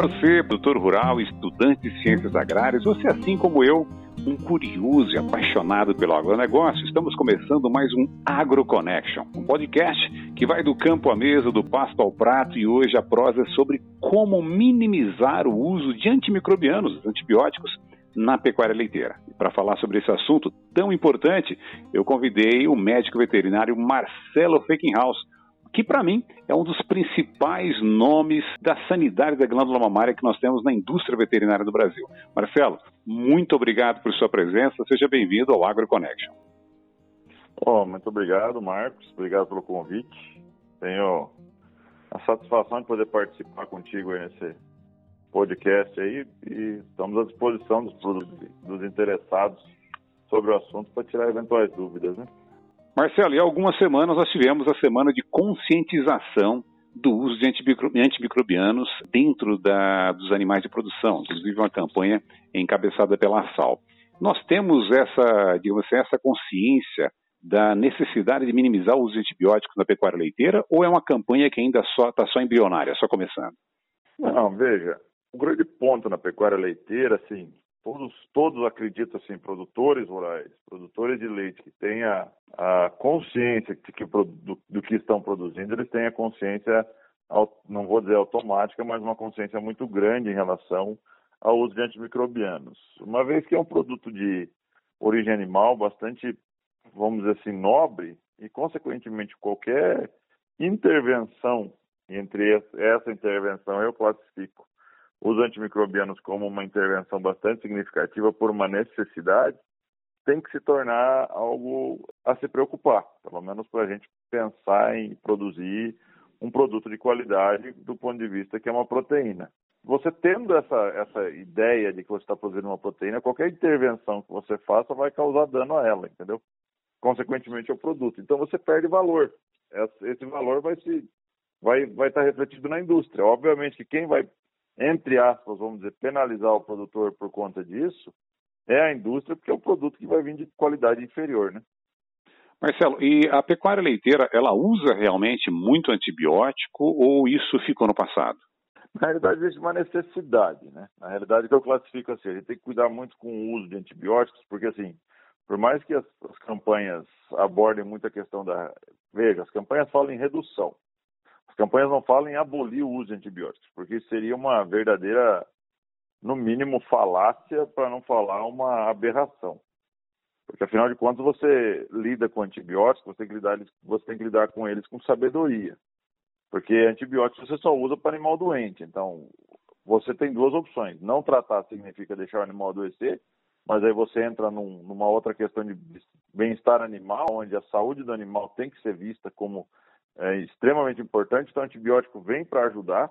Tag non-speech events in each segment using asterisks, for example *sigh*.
você, produtor rural, estudante de ciências agrárias, você assim como eu, um curioso e apaixonado pelo agronegócio, estamos começando mais um AgroConnection, um podcast que vai do campo à mesa, do pasto ao prato e hoje a prosa é sobre como minimizar o uso de antimicrobianos, antibióticos, na pecuária leiteira. E para falar sobre esse assunto tão importante, eu convidei o médico veterinário Marcelo Feckenhaus, que para mim é um dos principais nomes da sanidade da glândula mamária que nós temos na indústria veterinária do Brasil. Marcelo, muito obrigado por sua presença, seja bem-vindo ao AgroConnection. Oh, muito obrigado, Marcos, obrigado pelo convite. Tenho a satisfação de poder participar contigo nesse podcast aí e estamos à disposição dos, dos interessados sobre o assunto para tirar eventuais dúvidas, né? Marcelo, e há algumas semanas nós tivemos a semana de conscientização do uso de antimicrobianos dentro da, dos animais de produção, inclusive uma campanha encabeçada pela SAL. Nós temos essa, digamos assim, essa consciência da necessidade de minimizar o uso de antibióticos na pecuária leiteira ou é uma campanha que ainda está só, tá só embrionária, só começando? Não, veja, o grande ponto na pecuária leiteira, assim, todos, todos acreditam assim, produtores rurais, produtores de leite que tenha a consciência de que, do, do que estão produzindo, eles têm a consciência, não vou dizer automática, mas uma consciência muito grande em relação ao uso de antimicrobianos. Uma vez que é um produto de origem animal bastante, vamos dizer assim, nobre, e consequentemente qualquer intervenção entre essa intervenção eu classifico os antimicrobianos como uma intervenção bastante significativa por uma necessidade, tem que se tornar algo a se preocupar, pelo menos para a gente pensar em produzir um produto de qualidade do ponto de vista que é uma proteína. Você tendo essa, essa ideia de que você está produzindo uma proteína, qualquer intervenção que você faça vai causar dano a ela, entendeu? Consequentemente ao produto. Então você perde valor. Esse valor vai se vai vai estar refletido na indústria. Obviamente que quem vai entre aspas, vamos dizer, penalizar o produtor por conta disso, é a indústria, porque é um produto que vai vir de qualidade inferior, né? Marcelo, e a pecuária leiteira, ela usa realmente muito antibiótico ou isso ficou no passado? Na realidade, existe uma necessidade, né? Na realidade, que eu classifico assim, a gente tem que cuidar muito com o uso de antibióticos, porque assim, por mais que as, as campanhas abordem muito a questão da... Veja, as campanhas falam em redução. As campanhas não falam em abolir o uso de antibióticos, porque isso seria uma verdadeira, no mínimo, falácia, para não falar uma aberração. Porque, afinal de contas, você lida com antibióticos, você tem que lidar, você tem que lidar com eles com sabedoria. Porque antibióticos você só usa para animal doente. Então, você tem duas opções. Não tratar significa deixar o animal adoecer, mas aí você entra num, numa outra questão de bem-estar animal, onde a saúde do animal tem que ser vista como é extremamente importante, então o antibiótico vem para ajudar.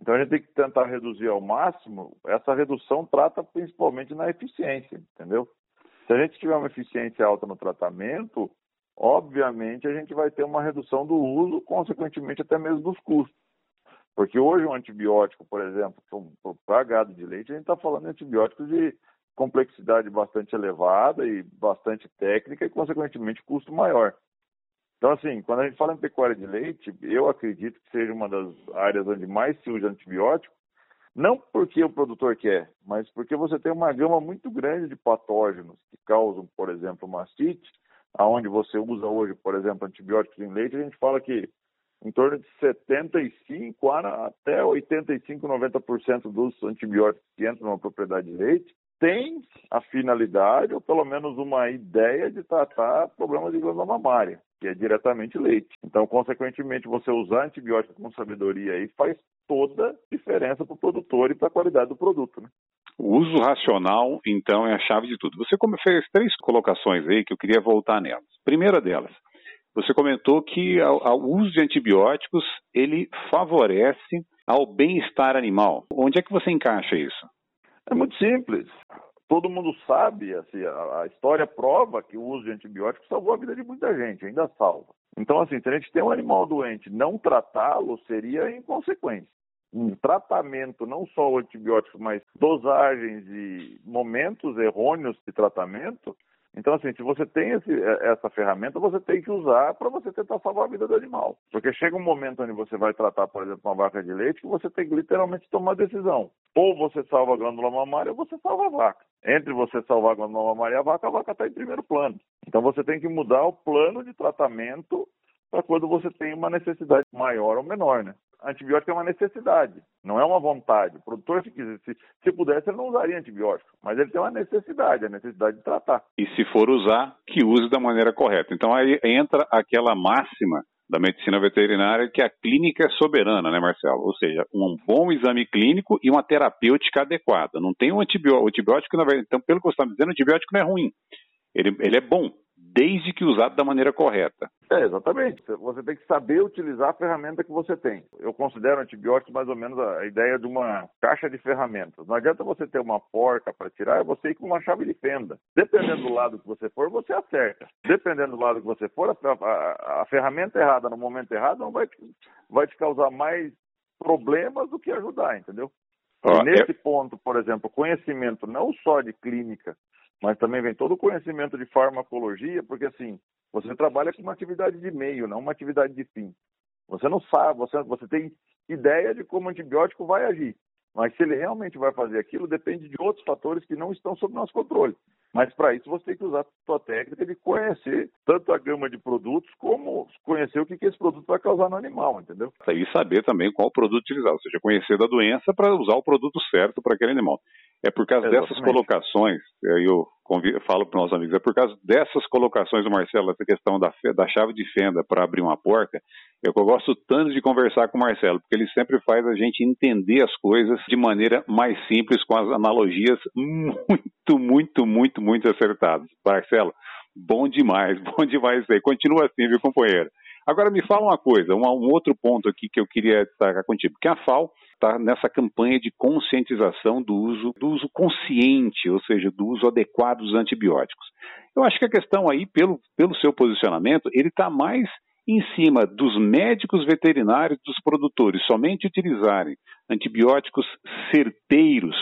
Então a gente tem que tentar reduzir ao máximo. Essa redução trata principalmente na eficiência, entendeu? Se a gente tiver uma eficiência alta no tratamento, obviamente a gente vai ter uma redução do uso, consequentemente até mesmo dos custos. Porque hoje um antibiótico, por exemplo, para gado de leite, a gente está falando de antibióticos de complexidade bastante elevada e bastante técnica e, consequentemente, custo maior. Então, assim, quando a gente fala em pecuária de leite, eu acredito que seja uma das áreas onde mais se usa antibiótico, não porque o produtor quer, mas porque você tem uma gama muito grande de patógenos que causam, por exemplo, mastite, aonde você usa hoje, por exemplo, antibióticos em leite, a gente fala que em torno de 75 até 85, 90% dos antibióticos que entram numa propriedade de leite tem a finalidade, ou pelo menos uma ideia de tratar problemas de glândula mamária que é diretamente leite. Então, consequentemente, você usar antibiótico com sabedoria aí faz toda diferença para o produtor e para a qualidade do produto, né? O uso racional, então, é a chave de tudo. Você fez três colocações aí que eu queria voltar nelas. Primeira delas, você comentou que o uso de antibióticos ele favorece ao bem-estar animal. Onde é que você encaixa isso? É muito simples todo mundo sabe, assim, a, história prova que o uso de antibióticos salvou a vida de muita gente, ainda salva. Então, assim, se a gente tem um animal doente, não tratá-lo seria inconsequência. Um tratamento, não só o antibiótico, mas dosagens e momentos errôneos de tratamento, Então, assim, se você tem esse, é, essa ferramenta, você tem que usar para você tentar salvar a vida do animal. Porque chega um momento onde você vai tratar, por exemplo, uma vaca de leite, que você tem que literalmente tomar decisão. Ou você salva a glândula mamária ou você salva a vaca. Entre você salvar a glândula mamária e a vaca, a vaca está em primeiro plano. Então, você tem que mudar o plano de tratamento para quando você tem uma necessidade maior ou menor, né? Antibiótico é uma necessidade, não é uma vontade. O produtor, se, quiser, se, se pudesse, ele não usaria antibiótico, mas ele tem uma necessidade, a necessidade de tratar. E se for usar, que use da maneira correta. Então aí entra aquela máxima da medicina veterinária que a clínica é soberana, né, Marcelo? Ou seja, um bom exame clínico e uma terapêutica adequada. Não tem um antibiótico, antibiótico então pelo que você está me dizendo, o antibiótico não é ruim. Ele, ele é bom, desde que usado da maneira correta. É, exatamente. Você tem que saber utilizar a ferramenta que você tem. Eu considero antibióticos mais ou menos a ideia de uma caixa de ferramentas. Não adianta você ter uma porca para tirar e você ir com uma chave de fenda. Dependendo do lado que você for, você acerta. Dependendo do lado que você for, a, a, a ferramenta errada no momento errado não vai, vai te causar mais problemas do que ajudar, entendeu? Oh, nesse eu... ponto, por exemplo, conhecimento não só de clínica, mas também vem todo o conhecimento de farmacologia, porque assim, você trabalha com uma atividade de meio, não uma atividade de fim. Você não sabe, você, você tem ideia de como o antibiótico vai agir, mas se ele realmente vai fazer aquilo depende de outros fatores que não estão sob nosso controle. Mas para isso você tem que usar a sua técnica de conhecer tanto a gama de produtos como conhecer o que, que esse produto vai causar no animal, entendeu? E saber também qual produto utilizar, ou seja, conhecer da doença para usar o produto certo para aquele animal. É por causa Exatamente. dessas colocações, eu falo para os nossos amigos, é por causa dessas colocações do Marcelo, essa questão da, da chave de fenda para abrir uma porta, é que eu gosto tanto de conversar com o Marcelo, porque ele sempre faz a gente entender as coisas de maneira mais simples, com as analogias muito, muito, muito, muito acertadas. Marcelo, bom demais, *laughs* bom demais isso aí. Continua assim, viu, companheiro? Agora me fala uma coisa, um, um outro ponto aqui que eu queria destacar contigo, porque a FAO está nessa campanha de conscientização do uso, do uso consciente, ou seja, do uso adequado dos antibióticos. Eu acho que a questão aí, pelo, pelo seu posicionamento, ele está mais em cima dos médicos veterinários, dos produtores, somente utilizarem antibióticos certeiros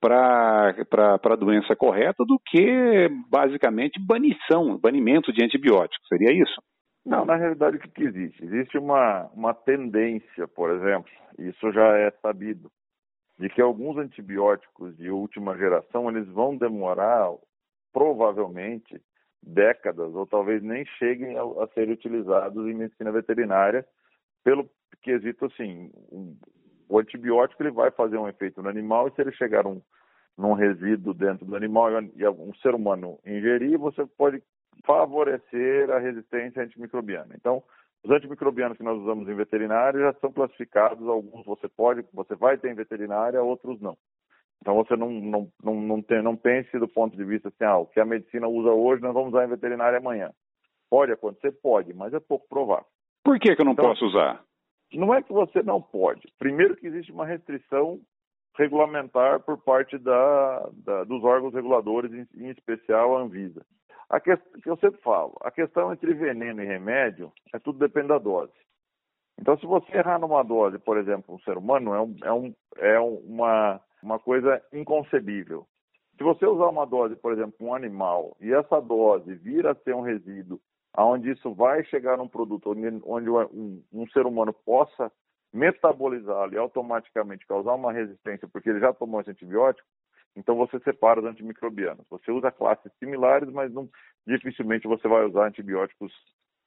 para a doença correta do que basicamente banição, banimento de antibióticos. Seria isso? Não, na realidade o que, que existe? Existe uma, uma tendência, por exemplo, isso já é sabido, de que alguns antibióticos de última geração eles vão demorar provavelmente décadas ou talvez nem cheguem a, a serem utilizados em medicina veterinária pelo quesito assim, um, o antibiótico ele vai fazer um efeito no animal e se ele chegar um, num resíduo dentro do animal e um ser humano ingerir, você pode favorecer a resistência antimicrobiana. Então, os antimicrobianos que nós usamos em veterinária já são classificados, alguns você pode, você vai ter em veterinária, outros não. Então você não, não, não, não, tem, não pense do ponto de vista assim, ah, o que a medicina usa hoje nós vamos usar em veterinária amanhã. Pode acontecer? Pode, mas é pouco provável. Por que, que eu não então, posso usar? Não é que você não pode. Primeiro que existe uma restrição regulamentar por parte da, da, dos órgãos reguladores, em, em especial a Anvisa. A que, que eu sempre falo, a questão entre veneno e remédio é tudo depende da dose. Então, se você errar numa dose, por exemplo, um ser humano, é, um, é, um, é uma, uma coisa inconcebível. Se você usar uma dose, por exemplo, um animal, e essa dose vir a ser um resíduo, onde isso vai chegar num produto onde, onde um, um ser humano possa metabolizá-lo e automaticamente causar uma resistência porque ele já tomou esse antibiótico, então você separa os antimicrobianos. Você usa classes similares, mas não, dificilmente você vai usar antibióticos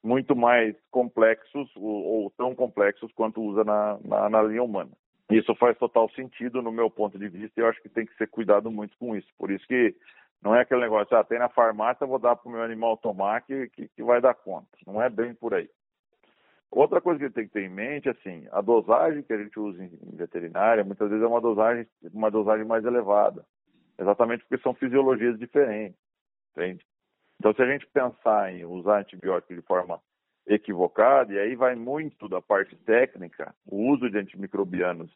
muito mais complexos ou, ou tão complexos quanto usa na, na, na, linha humana. Isso faz total sentido no meu ponto de vista e eu acho que tem que ser cuidado muito com isso. Por isso que não é aquele negócio, ah, tem na farmácia, vou dar para o meu animal tomar que, que, que vai dar conta. Não é bem por aí. Outra coisa que tem que ter em mente, assim, a dosagem que a gente usa em veterinária, muitas vezes é uma dosagem, uma dosagem mais elevada exatamente porque são fisiologias diferentes, entende? Então, se a gente pensar em usar antibiótico de forma equivocada, e aí vai muito da parte técnica, o uso de antimicrobianos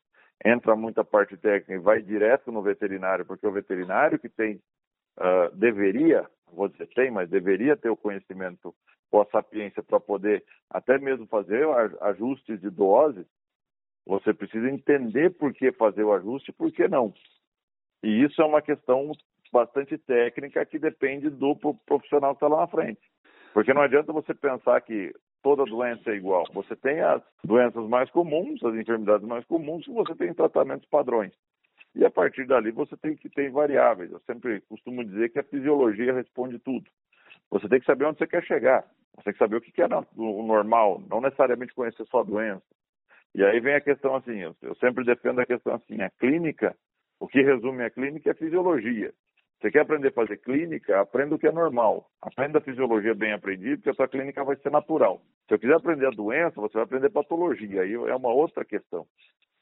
entra muita parte técnica e vai direto no veterinário, porque o veterinário que tem, uh, deveria, vou dizer tem, mas deveria ter o conhecimento ou a sapiência para poder até mesmo fazer ajustes de doses, você precisa entender por que fazer o ajuste e por que não. E isso é uma questão bastante técnica que depende do profissional que está lá na frente. Porque não adianta você pensar que toda doença é igual. Você tem as doenças mais comuns, as enfermidades mais comuns, e você tem tratamentos padrões. E a partir dali você tem que ter variáveis. Eu sempre costumo dizer que a fisiologia responde tudo. Você tem que saber onde você quer chegar. Você tem que saber o que é o normal, não necessariamente conhecer só a doença. E aí vem a questão assim, eu sempre defendo a questão assim, a clínica, o que resume a clínica é a fisiologia. Você quer aprender a fazer clínica, aprenda o que é normal. Aprenda a fisiologia bem aprendida, porque a sua clínica vai ser natural. Se eu quiser aprender a doença, você vai aprender patologia. Aí é uma outra questão.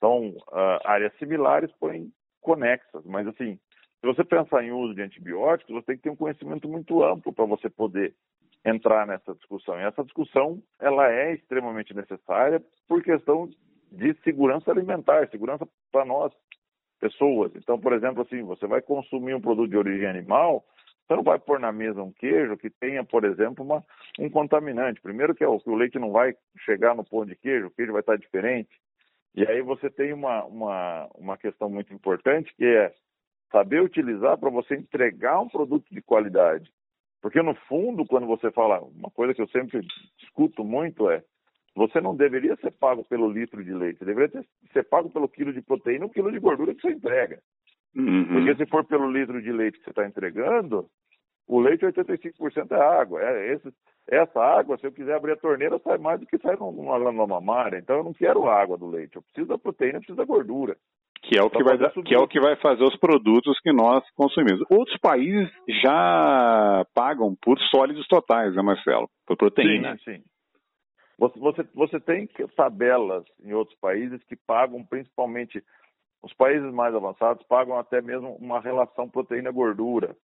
São uh, áreas similares, porém conexas. Mas, assim, se você pensar em uso de antibióticos, você tem que ter um conhecimento muito amplo para você poder entrar nessa discussão. E essa discussão, ela é extremamente necessária por questão de segurança alimentar, segurança para nós, pessoas. Então, por exemplo, assim, você vai consumir um produto de origem animal, você não vai pôr na mesa um queijo que tenha, por exemplo, uma, um contaminante. Primeiro que, é o, que o leite não vai chegar no pão de queijo, o queijo vai estar diferente. E aí você tem uma, uma, uma questão muito importante que é saber utilizar para você entregar um produto de qualidade. Porque no fundo, quando você fala, uma coisa que eu sempre discuto muito é você não deveria ser pago pelo litro de leite, você deveria ter, ser pago pelo quilo de proteína, o quilo de gordura que você entrega. Uhum. Porque se for pelo litro de leite que você está entregando, o leite 85% é água. É, esse, essa água, se eu quiser abrir a torneira, sai mais do que sai numa lama mamária. Então eu não quero água do leite, eu preciso da proteína, eu preciso da gordura. Que é, o que, vai, que é o que vai fazer os produtos que nós consumimos. Outros países já pagam por sólidos totais, né, Marcelo? Por proteína. Sim, sim. Você, você, você tem tabelas em outros países que pagam principalmente, os países mais avançados pagam até mesmo uma relação proteína-gordura.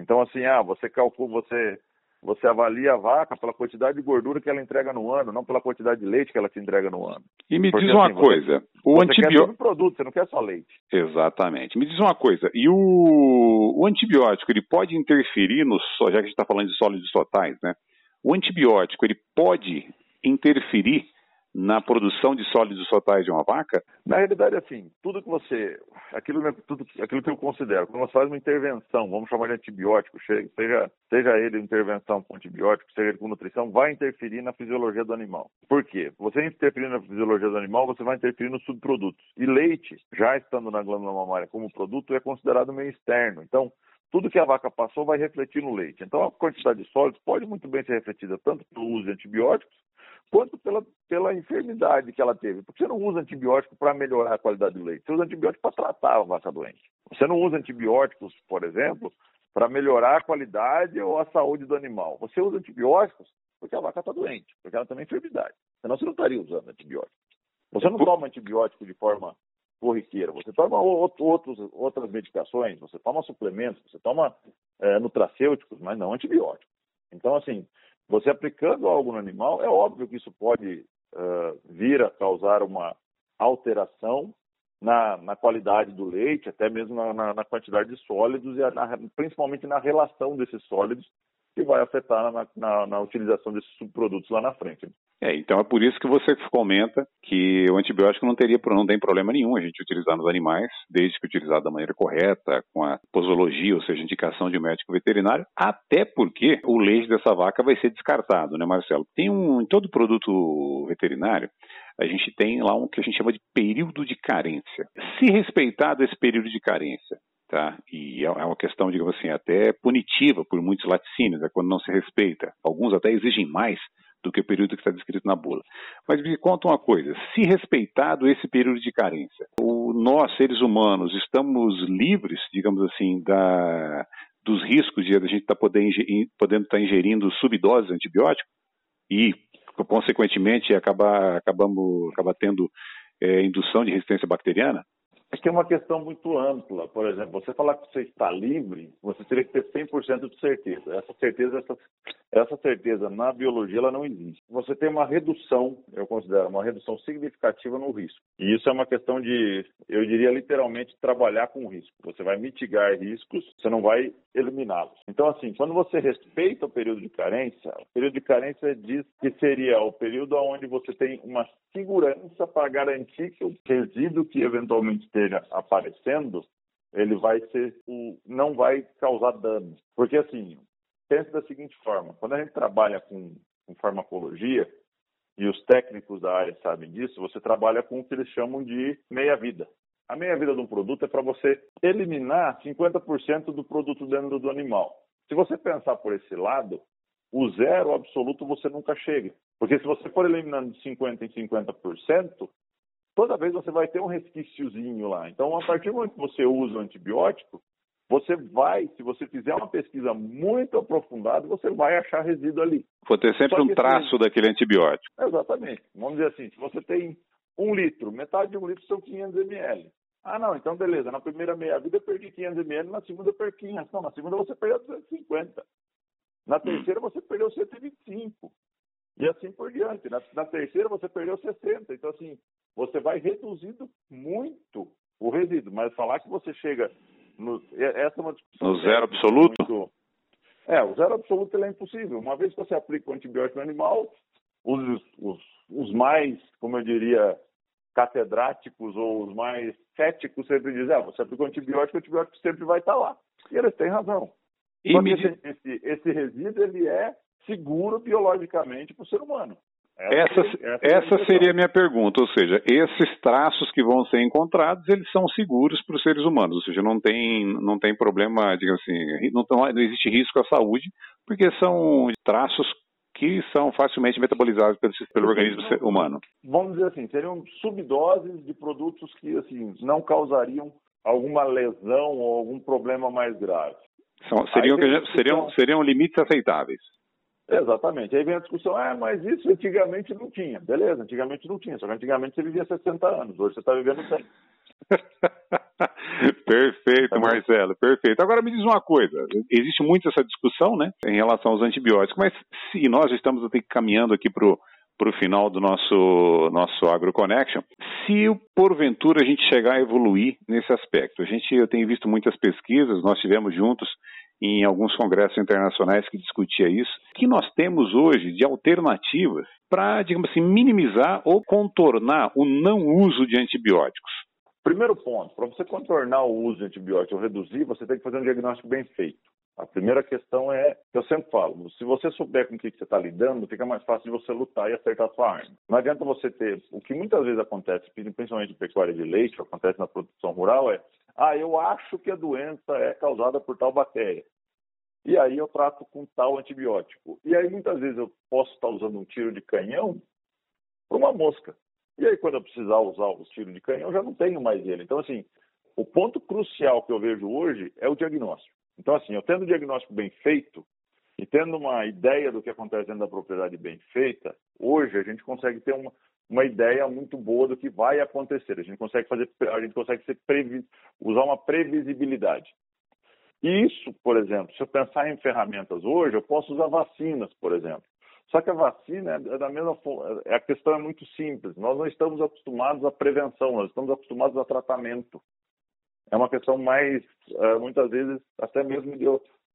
Então, assim, ah, você calcula, você, você avalia a vaca pela quantidade de gordura que ela entrega no ano, não pela quantidade de leite que ela te entrega no ano. E me Porque, diz uma assim, coisa, você, o antibiótico... produto, você não quer só leite. Exatamente. Me diz uma coisa, e o, o antibiótico, ele pode interferir no, já que a gente está falando de sólidos totais, né? O antibiótico, ele pode interferir na produção de sólidos totais de uma vaca? Na realidade, assim, tudo que você, aquilo, tudo, aquilo que eu considero, quando você faz uma intervenção, vamos chamar de antibiótico, seja, seja ele intervenção com antibiótico, seja ele com nutrição, vai interferir na fisiologia do animal. Por quê? Você interferir na fisiologia do animal, você vai interferir nos subprodutos. E leite, já estando na glândula mamária como produto, é considerado meio externo. Então, tudo que a vaca passou vai refletir no leite. Então, a quantidade de sólidos pode muito bem ser refletida tanto pelo uso de antibióticos, quanto pela, pela enfermidade que ela teve. Porque você não usa antibiótico para melhorar a qualidade do leite, você usa antibiótico para tratar a vaca doente. Você não usa antibióticos, por exemplo, para melhorar a qualidade ou a saúde do animal. Você usa antibióticos porque a vaca está doente, porque ela tem uma enfermidade. Senão você não estaria usando antibiótico. Você não toma antibiótico de forma corriqueira, você toma outros, outras medicações, você toma suplementos, você toma é, nutracêuticos, mas não antibióticos. Então, assim, você aplicando algo no animal, é óbvio que isso pode uh, vir a causar uma alteração na, na, qualidade do leite, até mesmo na, na, na quantidade de sólidos e principalmente na relação desses sólidos que vai afetar na, utilização desses subprodutos lá na frente. É, então é por isso que você comenta que o antibiótico não teria não tem problema nenhum a gente utilizar nos animais, desde que utilizado da maneira correta, com a posologia, ou seja, indicação de médico veterinário, até porque o leite dessa vaca vai ser descartado, né, Marcelo? Tem um em todo produto veterinário a gente tem lá um que a gente chama de período de carência. Se respeitado esse período de carência, Tá? E é, é uma questão, digamos assim, até punitiva por muitos laticínios, é quando não se respeita. Alguns até exigem mais do que o período que está descrito na bula. Mas me conta uma coisa: se respeitado esse período de carência, o, nós, seres humanos, estamos livres, digamos assim, da, dos riscos de a gente estar tá podendo, podendo estar tá ingerindo subdoses de antibiótico e, consequentemente, acabar, acabamos, acabar tendo é, indução de resistência bacteriana? É que é uma questão muito ampla. Por exemplo, você falar que você está livre, você teria que ter 100% de certeza. Essa certeza, essa, essa certeza na biologia, ela não existe. Você tem uma redução, eu considero, uma redução significativa no risco. E isso é uma questão de, eu diria literalmente, trabalhar com risco. Você vai mitigar riscos, você não vai eliminá-los. Então, assim, quando você respeita o período de carência, o período de carência diz que seria o período onde você tem uma segurança para garantir que o resíduo que eventualmente esteja aparecendo ele vai ser o, não vai causar dano. Porque assim, pense da seguinte forma, quando a gente trabalha com, com farmacologia, e os técnicos da área sabem disso, você trabalha com o que eles chamam de meia-vida. A meia-vida de um produto é para você eliminar 50% do produto dentro do animal. Se você pensar por esse lado, o zero absoluto você nunca chega. Porque se você for eliminando de 50% em 50%, toda vez você vai ter um resquíciozinho lá. Então, a partir do momento que você usa o antibiótico, você vai, se você fizer uma pesquisa muito aprofundada, você vai achar resíduo ali. Vou ter sempre um traço daquele antibiótico. Exatamente. Vamos dizer assim, se você tem um litro, metade de um litro são 500 ml. Ah, não, então beleza. Na primeira meia-vida eu perdi 500 ml, na segunda eu perdi 500. Não, na segunda você perdeu 250. Na terceira você perdeu 125. E assim por diante. Na, na terceira você perdeu 60. Então, assim, você vai reduzindo muito o resíduo. Mas falar que você chega no, essa é uma discussão. No zero absoluto? Muito, é, o zero absoluto é impossível. Uma vez que você aplica o antibiótico no animal, os, os, os mais, como eu diria, catedráticos ou os mais céticos sempre dizem, ah, você aplica o antibiótico, o antibiótico sempre vai estar lá. E eles têm razão. E me... esse, esse resíduo ele é seguro biologicamente para o ser humano. Essa, essa, essa seria a minha pergunta, ou seja, esses traços que vão ser encontrados, eles são seguros para os seres humanos, ou seja, não tem, não tem problema, digamos assim, não, não existe risco à saúde, porque são traços que são facilmente metabolizados pelo, pelo organismo humano. Vamos dizer assim, seriam subdoses de produtos que assim não causariam alguma lesão ou algum problema mais grave. São, seriam, seriam, seriam limites aceitáveis. Exatamente. Aí vem a discussão, ah, mas isso antigamente não tinha. Beleza, antigamente não tinha, só que antigamente você vivia 60 anos, hoje você está vivendo 100. *laughs* perfeito, tá Marcelo, perfeito. Agora me diz uma coisa, existe muito essa discussão, né, em relação aos antibióticos, mas se nós estamos caminhando aqui para o final do nosso, nosso AgroConnection, se porventura a gente chegar a evoluir nesse aspecto, a gente, eu tenho visto muitas pesquisas, nós tivemos juntos em alguns congressos internacionais que discutia isso, que nós temos hoje de alternativas para, digamos assim, minimizar ou contornar o não uso de antibióticos? Primeiro ponto, para você contornar o uso de antibióticos ou reduzir, você tem que fazer um diagnóstico bem feito. A primeira questão é, eu sempre falo, se você souber com o que você está lidando, fica mais fácil de você lutar e acertar a sua arma. Não adianta você ter, o que muitas vezes acontece, principalmente em pecuária de leite, acontece na produção rural, é, ah, eu acho que a doença é causada por tal bactéria. E aí eu trato com tal antibiótico. E aí muitas vezes eu posso estar usando um tiro de canhão para uma mosca. E aí quando eu precisar usar o tiro de canhão, eu já não tenho mais ele. Então, assim, o ponto crucial que eu vejo hoje é o diagnóstico. Então, assim, eu tendo o diagnóstico bem feito e tendo uma ideia do que acontece dentro da propriedade bem feita, hoje a gente consegue ter uma, uma ideia muito boa do que vai acontecer. A gente consegue fazer, a gente consegue previ, usar uma previsibilidade. E isso, por exemplo, se eu pensar em ferramentas hoje, eu posso usar vacinas, por exemplo. Só que a vacina é da mesma forma, a questão é muito simples. Nós não estamos acostumados à prevenção, nós estamos acostumados a tratamento. É uma questão mais, é, muitas vezes, até mesmo de,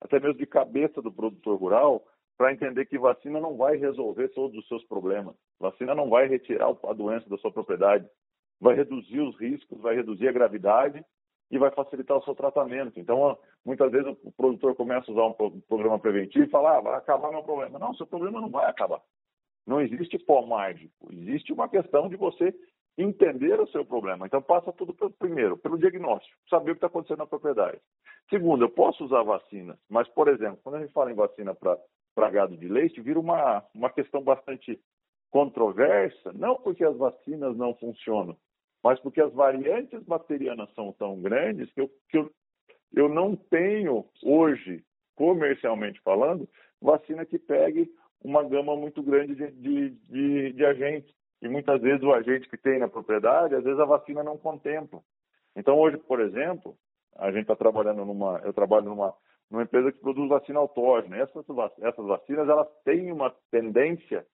até mesmo de cabeça do produtor rural, para entender que vacina não vai resolver todos os seus problemas. Vacina não vai retirar a doença da sua propriedade. Vai reduzir os riscos, vai reduzir a gravidade e vai facilitar o seu tratamento. Então, muitas vezes o produtor começa a usar um programa preventivo e fala, ah, vai acabar meu problema. Não, seu problema não vai acabar. Não existe pó mágico. Existe uma questão de você entender o seu problema. Então, passa tudo pelo primeiro, pelo diagnóstico, saber o que está acontecendo na propriedade. Segundo, eu posso usar vacinas, mas, por exemplo, quando a gente fala em vacina para gado de leite, vira uma, uma questão bastante controversa, não porque as vacinas não funcionam, mas porque as variantes bacterianas são tão grandes que eu, que eu, eu não tenho hoje, comercialmente falando, vacina que pegue uma gama muito grande de, de, de, de agentes. E muitas vezes o agente que tem na propriedade, às vezes a vacina não contempla. Então hoje, por exemplo, a gente está trabalhando numa, eu trabalho numa, numa empresa que produz vacina autógena. Essas, essas vacinas elas têm uma tendência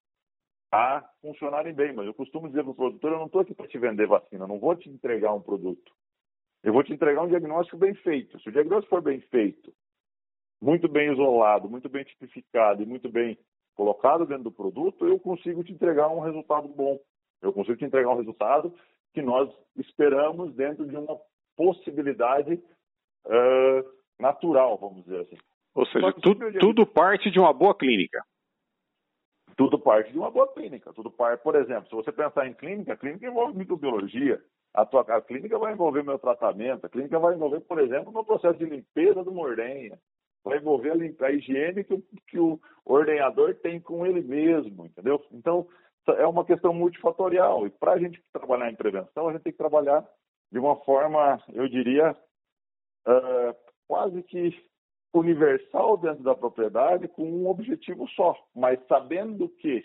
a funcionarem bem. Mas eu costumo dizer para o produtor, eu não estou aqui para te vender vacina, não vou te entregar um produto. Eu vou te entregar um diagnóstico bem feito. Se o diagnóstico for bem feito, muito bem isolado, muito bem tipificado e muito bem colocado dentro do produto, eu consigo te entregar um resultado bom. Eu consigo te entregar um resultado que nós esperamos dentro de uma possibilidade uh, natural, vamos dizer assim. Ou seja, tudo, tudo parte de uma boa clínica. Tudo parte de uma boa clínica. Tudo parte, por exemplo, se você pensar em clínica, a clínica envolve microbiologia. A, tua, a clínica vai envolver meu tratamento, a clínica vai envolver, por exemplo, meu processo de limpeza do ordenha, vai envolver a, a higiene que, que o ordenhador tem com ele mesmo, entendeu? Então, é uma questão multifatorial. E para a gente trabalhar em prevenção, a gente tem que trabalhar de uma forma, eu diria, uh, quase que universal dentro da propriedade com um objetivo só, mas sabendo que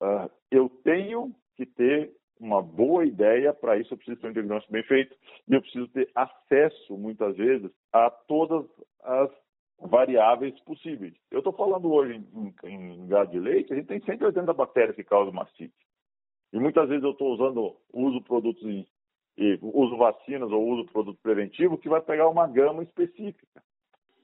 uh, eu tenho que ter uma boa ideia, para isso eu preciso ter um diagnóstico bem feito e eu preciso ter acesso, muitas vezes, a todas as variáveis possíveis. Eu estou falando hoje em, em, em, gado de leite, a gente tem 180 bactérias que causam mastite. E muitas vezes eu estou usando, uso produtos, em, uso vacinas ou uso produto preventivo que vai pegar uma gama específica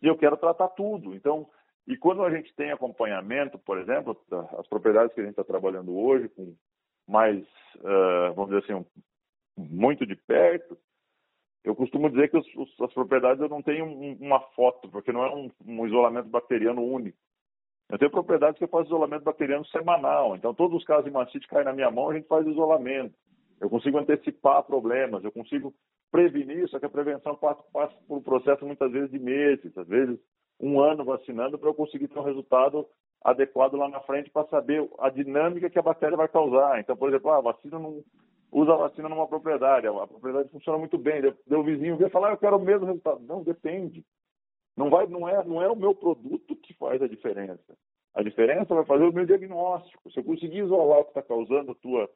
e eu quero tratar tudo. Então, e quando a gente tem acompanhamento, por exemplo, as propriedades que a gente está trabalhando hoje, com mais, vamos dizer assim, um, muito de perto, eu costumo dizer que os, as propriedades eu não tenho um, uma foto, porque não é um, um, isolamento bacteriano único. Eu tenho propriedades que eu faço isolamento bacteriano semanal. Então, todos os casos de mastite caem na minha mão, a gente faz isolamento. Eu consigo antecipar problemas, eu consigo prevenir, só que a prevenção passa, passa por um processo muitas vezes de meses, às vezes um ano vacinando para eu conseguir ter um resultado adequado lá na frente para saber a dinâmica que a bactéria vai causar. Então, por exemplo, ah, a vacina não usa a vacina numa propriedade, a propriedade funciona muito bem, deu o vizinho ver falar, ah, eu quero o mesmo resultado. Não, depende. Não vai, não é, não é o meu produto que faz a diferença. A diferença vai fazer o meu diagnóstico. Se eu conseguir isolar o que está causando a tua,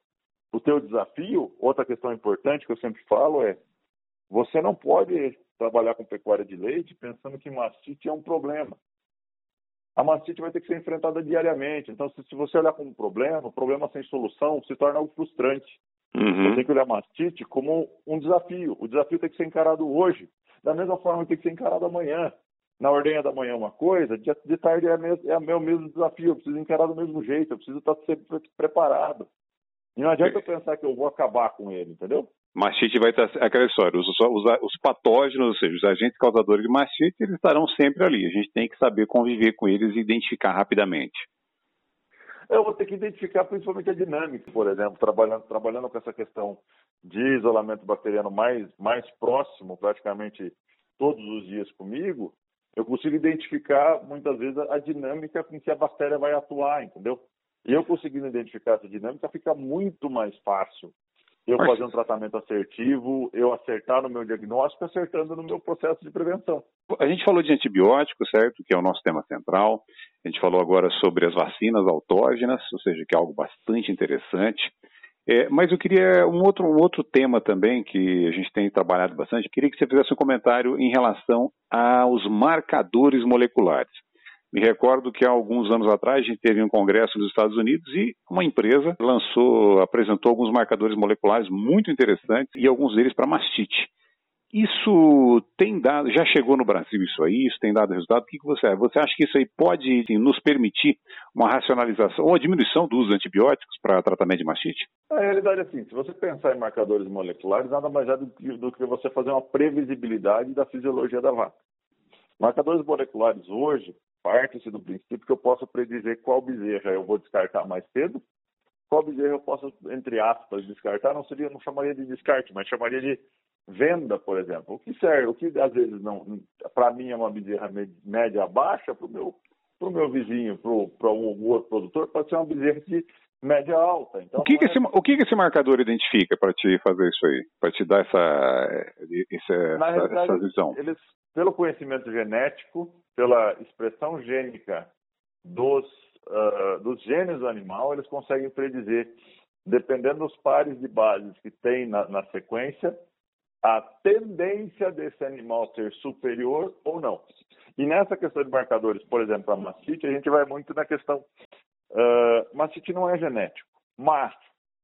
o teu desafio, outra questão importante que eu sempre falo é você não pode trabalhar com pecuária de leite pensando que mastite é um problema. A mastite vai ter que ser enfrentada diariamente. Então, se, se você olhar como um problema, o problema sem solução se torna algo frustrante. Uhum. Você tem que olhar a mastite como um desafio. O desafio tem que ser encarado hoje, da mesma forma que tem que ser encarado amanhã. Na ordenha da manhã é uma coisa, de, de tarde é, é o mesmo desafio. Eu preciso encarar do mesmo jeito, eu preciso estar sempre preparado. E não adianta eu pensar que eu vou acabar com ele, entendeu? Mastite vai estar aquela história, os, os, os, patógenos, ou seja, os agentes causadores de mastite, eles estarão sempre ali. A gente tem que saber conviver com eles e identificar rapidamente. Eu vou ter que identificar principalmente a dinâmica, por exemplo, trabalhando, trabalhando com essa questão de isolamento bacteriano mais, mais próximo, praticamente todos os dias comigo, eu consigo identificar muitas vezes a, a dinâmica com que a bactéria vai atuar, entendeu? E eu conseguindo identificar essa dinâmica, fica muito mais fácil eu fazer um tratamento assertivo, eu acertar no meu diagnóstico, acertando no meu processo de prevenção. A gente falou de antibióticos, certo? Que é o nosso tema central. A gente falou agora sobre as vacinas autógenas, ou seja, que é algo bastante interessante. É, mas eu queria um outro, um outro tema também que a gente tem trabalhado bastante. Eu queria que você fizesse um comentário em relação aos marcadores moleculares. Me recordo que há alguns anos atrás a gente teve um congresso nos Estados Unidos e uma empresa lançou, apresentou alguns marcadores moleculares muito interessantes e alguns deles para mastite. Isso tem dado, já chegou no Brasil isso aí, isso tem dado resultado. O que, que você acha? Você acha que isso aí pode assim, nos permitir uma racionalização ou a diminuição do uso de antibióticos para tratamento de mastite? A realidade é assim, se você pensar em marcadores moleculares, nada mais é do do que você fazer uma previsibilidade da fisiologia da vaca. Marcadores moleculares hoje, parte-se do princípio que eu posso predizer qual bezerra eu vou descartar mais cedo, qual bezerra eu posso, entre aspas, descartar, não seria, não chamaria de descarte, mas chamaria de venda, por exemplo. O que serve, o que às vezes não, para mim é uma bezerra média baixa, para o meu, meu vizinho, para um outro produtor, pode ser uma bezerra de média alta. Então, o que, que, é... esse, o que, que esse marcador identifica para te fazer isso aí? Para te dar essa, essa, essa, essa visão? Eles, pelo conhecimento genético, pela expressão gênica dos, uh, dos genes do animal, eles conseguem predizer, dependendo dos pares de bases que tem na, na sequência, a tendência desse animal ser superior ou não. E nessa questão de marcadores, por exemplo, a mastite, a gente vai muito na questão. Uh, mastite não é genético, mas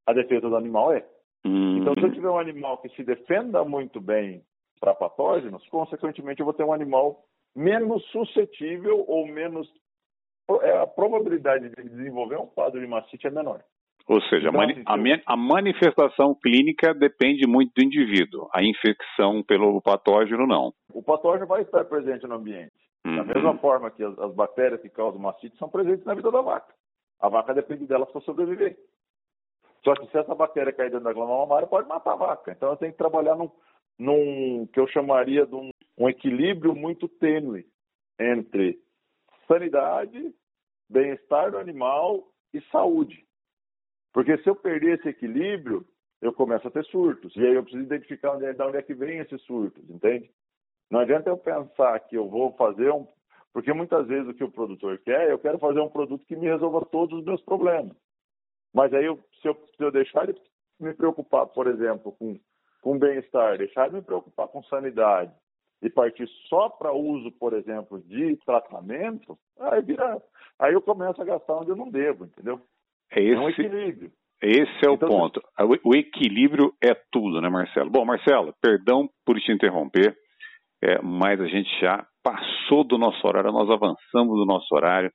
a defesa do animal é. Uhum. Então, se eu tiver um animal que se defenda muito bem para patógenos, consequentemente eu vou ter um animal menos suscetível ou menos. É, a probabilidade de desenvolver um quadro de mastite é menor. Ou seja, então, a, mani a, manifestação clínica depende muito do indivíduo. A infecção pelo patógeno, não. O patógeno vai estar presente no ambiente. Uhum. Da mesma forma que as, as, bactérias que causam mastite são presentes na vida da vaca. A vaca depende delas para sobreviver. Só que se essa bactéria cair dentro da glândula mamária, pode matar a vaca. Então eu tenho que trabalhar num, num que eu chamaria de um, um equilíbrio muito tênue entre sanidade, bem-estar do animal e saúde. Porque se eu perder esse equilíbrio, eu começo a ter surtos. E aí eu preciso identificar onde é, de onde é que vem esses surtos, entende? Não adianta eu pensar que eu vou fazer um. Porque muitas vezes o que o produtor quer, eu quero fazer um produto que me resolva todos os meus problemas. Mas aí, eu, se, eu, se eu deixar de me preocupar, por exemplo, com, com bem-estar, deixar de me preocupar com sanidade e partir só para uso, por exemplo, de tratamento, aí vira. Aí eu começo a gastar onde eu não devo, entendeu? É, esse, é um equilíbrio. Esse é o então, ponto. O equilíbrio é tudo, né, Marcelo? Bom, Marcelo, perdão por te interromper, é, mas a gente já passou do nosso horário, nós avançamos do nosso horário.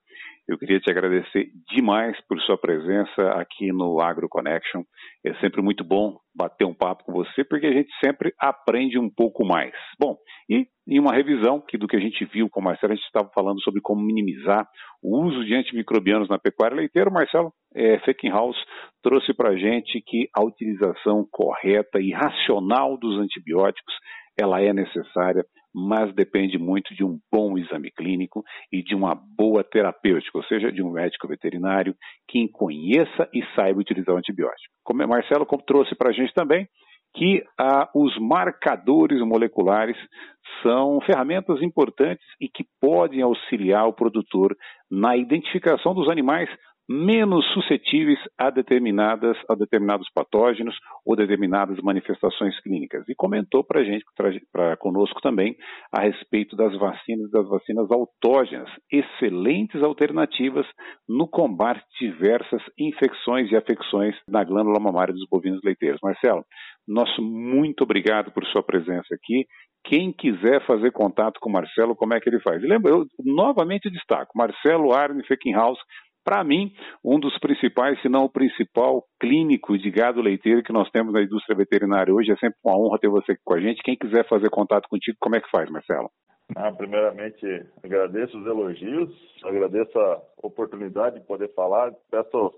Eu queria te agradecer demais por sua presença aqui no Agro Connection. É sempre muito bom bater um papo com você, porque a gente sempre aprende um pouco mais. Bom, e em uma revisão que do que a gente viu com o Marcelo, a gente estava falando sobre como minimizar o uso de antimicrobianos na pecuária leiteira. O Marcelo é, Feckenhaus trouxe para a gente que a utilização correta e racional dos antibióticos ela é necessária mas depende muito de um bom exame clínico e de uma boa terapêutica, ou seja, de um médico veterinário que conheça e saiba utilizar o antibiótico. Como Marcelo trouxe para a gente também, que ah, os marcadores moleculares são ferramentas importantes e que podem auxiliar o produtor na identificação dos animais menos suscetíveis a determinadas a determinados patógenos ou determinadas manifestações clínicas. E comentou para a gente, para conosco também, a respeito das vacinas das vacinas autógenas, excelentes alternativas no combate a diversas infecções e afecções na glândula mamária dos bovinos leiteiros. Marcelo, nosso muito obrigado por sua presença aqui. Quem quiser fazer contato com o Marcelo, como é que ele faz? Lembra, eu novamente destaco, Marcelo Arne Feckenhaus, para mim, um dos principais, se não o principal clínico de gado leiteiro que nós temos na indústria veterinária hoje. É sempre uma honra ter você aqui com a gente. Quem quiser fazer contato contigo, como é que faz, Marcelo? Ah, primeiramente, agradeço os elogios, agradeço a oportunidade de poder falar. Peço,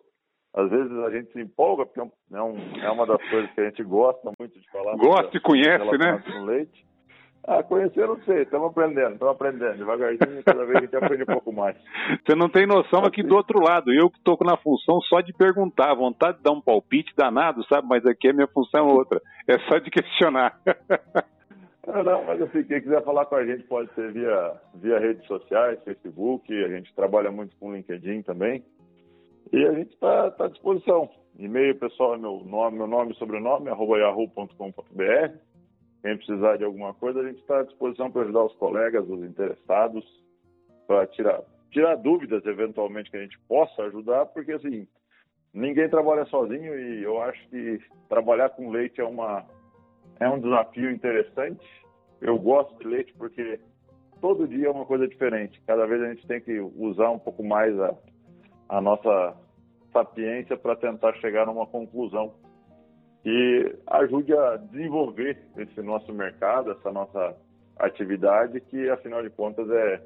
às vezes a gente se empolga, porque é, um, é uma das coisas que a gente gosta muito de falar. Gosta e conhece, né? Com leite. Ah, conhecer não sei, estamos aprendendo, estamos aprendendo. Devagarzinho, cada vez a gente aprende um pouco mais. *laughs* Você não tem noção aqui do outro lado. Eu que estou na função só de perguntar, vontade de dar um palpite danado, sabe? Mas aqui a minha função é outra. É só de questionar. Não, *laughs* não, mas assim, quem quiser falar com a gente pode ser via, via redes sociais, Facebook, a gente trabalha muito com LinkedIn também. E a gente está tá à disposição. E-mail pessoal meu nome, meu nome e sobrenome, arroba yahoo.com.br. Quem precisar de alguma coisa, a gente está à disposição para ajudar os colegas, os interessados, para tirar, tirar dúvidas, eventualmente, que a gente possa ajudar, porque, assim, ninguém trabalha sozinho e eu acho que trabalhar com leite é, uma, é um desafio interessante. Eu gosto de leite porque todo dia é uma coisa diferente. Cada vez a gente tem que usar um pouco mais a, a nossa sapiência para tentar chegar numa conclusão que ajude a desenvolver esse nosso mercado, essa nossa atividade, que afinal de contas é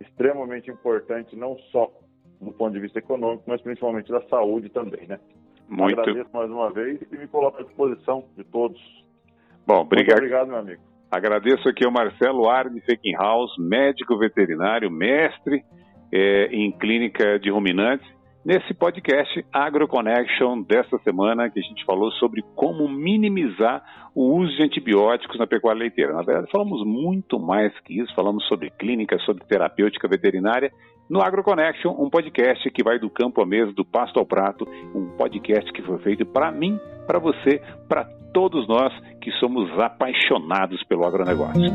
extremamente importante, não só do ponto de vista econômico, mas principalmente da saúde também, né? Muito. Agradeço mais uma vez e me coloco à disposição de todos. Bom, obrigado. Muito obrigado, meu amigo. Agradeço aqui ao Marcelo Arne Feckenhaus, médico veterinário, mestre é, em clínica de ruminantes nesse podcast AgroConnection desta semana, que a gente falou sobre como minimizar o uso de antibióticos na pecuária leiteira. Na verdade, falamos muito mais que isso, falamos sobre clínica, sobre terapêutica veterinária, no AgroConnection, um podcast que vai do campo à mesa, do pasto ao prato, um podcast que foi feito para mim, para você, para todos nós que somos apaixonados pelo agronegócio.